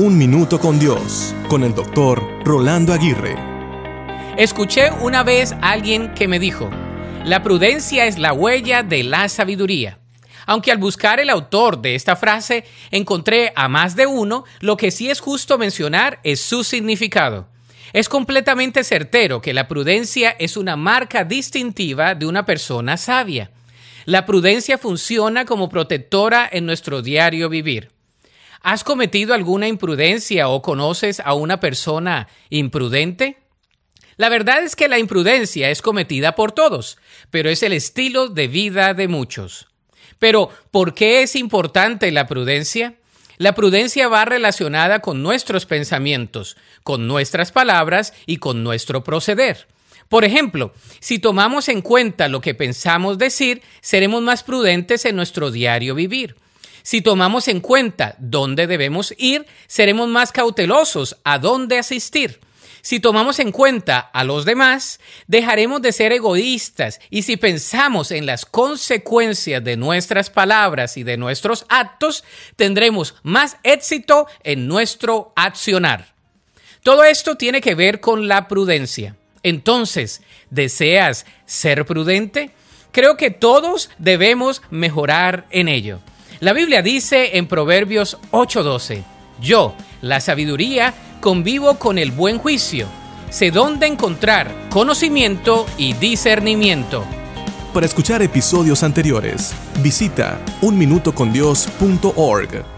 Un Minuto con Dios, con el doctor Rolando Aguirre. Escuché una vez a alguien que me dijo, la prudencia es la huella de la sabiduría. Aunque al buscar el autor de esta frase encontré a más de uno, lo que sí es justo mencionar es su significado. Es completamente certero que la prudencia es una marca distintiva de una persona sabia. La prudencia funciona como protectora en nuestro diario vivir. ¿Has cometido alguna imprudencia o conoces a una persona imprudente? La verdad es que la imprudencia es cometida por todos, pero es el estilo de vida de muchos. Pero, ¿por qué es importante la prudencia? La prudencia va relacionada con nuestros pensamientos, con nuestras palabras y con nuestro proceder. Por ejemplo, si tomamos en cuenta lo que pensamos decir, seremos más prudentes en nuestro diario vivir. Si tomamos en cuenta dónde debemos ir, seremos más cautelosos a dónde asistir. Si tomamos en cuenta a los demás, dejaremos de ser egoístas y si pensamos en las consecuencias de nuestras palabras y de nuestros actos, tendremos más éxito en nuestro accionar. Todo esto tiene que ver con la prudencia. Entonces, ¿deseas ser prudente? Creo que todos debemos mejorar en ello. La Biblia dice en Proverbios 8:12, yo, la sabiduría, convivo con el buen juicio, sé dónde encontrar conocimiento y discernimiento. Para escuchar episodios anteriores, visita unminutocondios.org.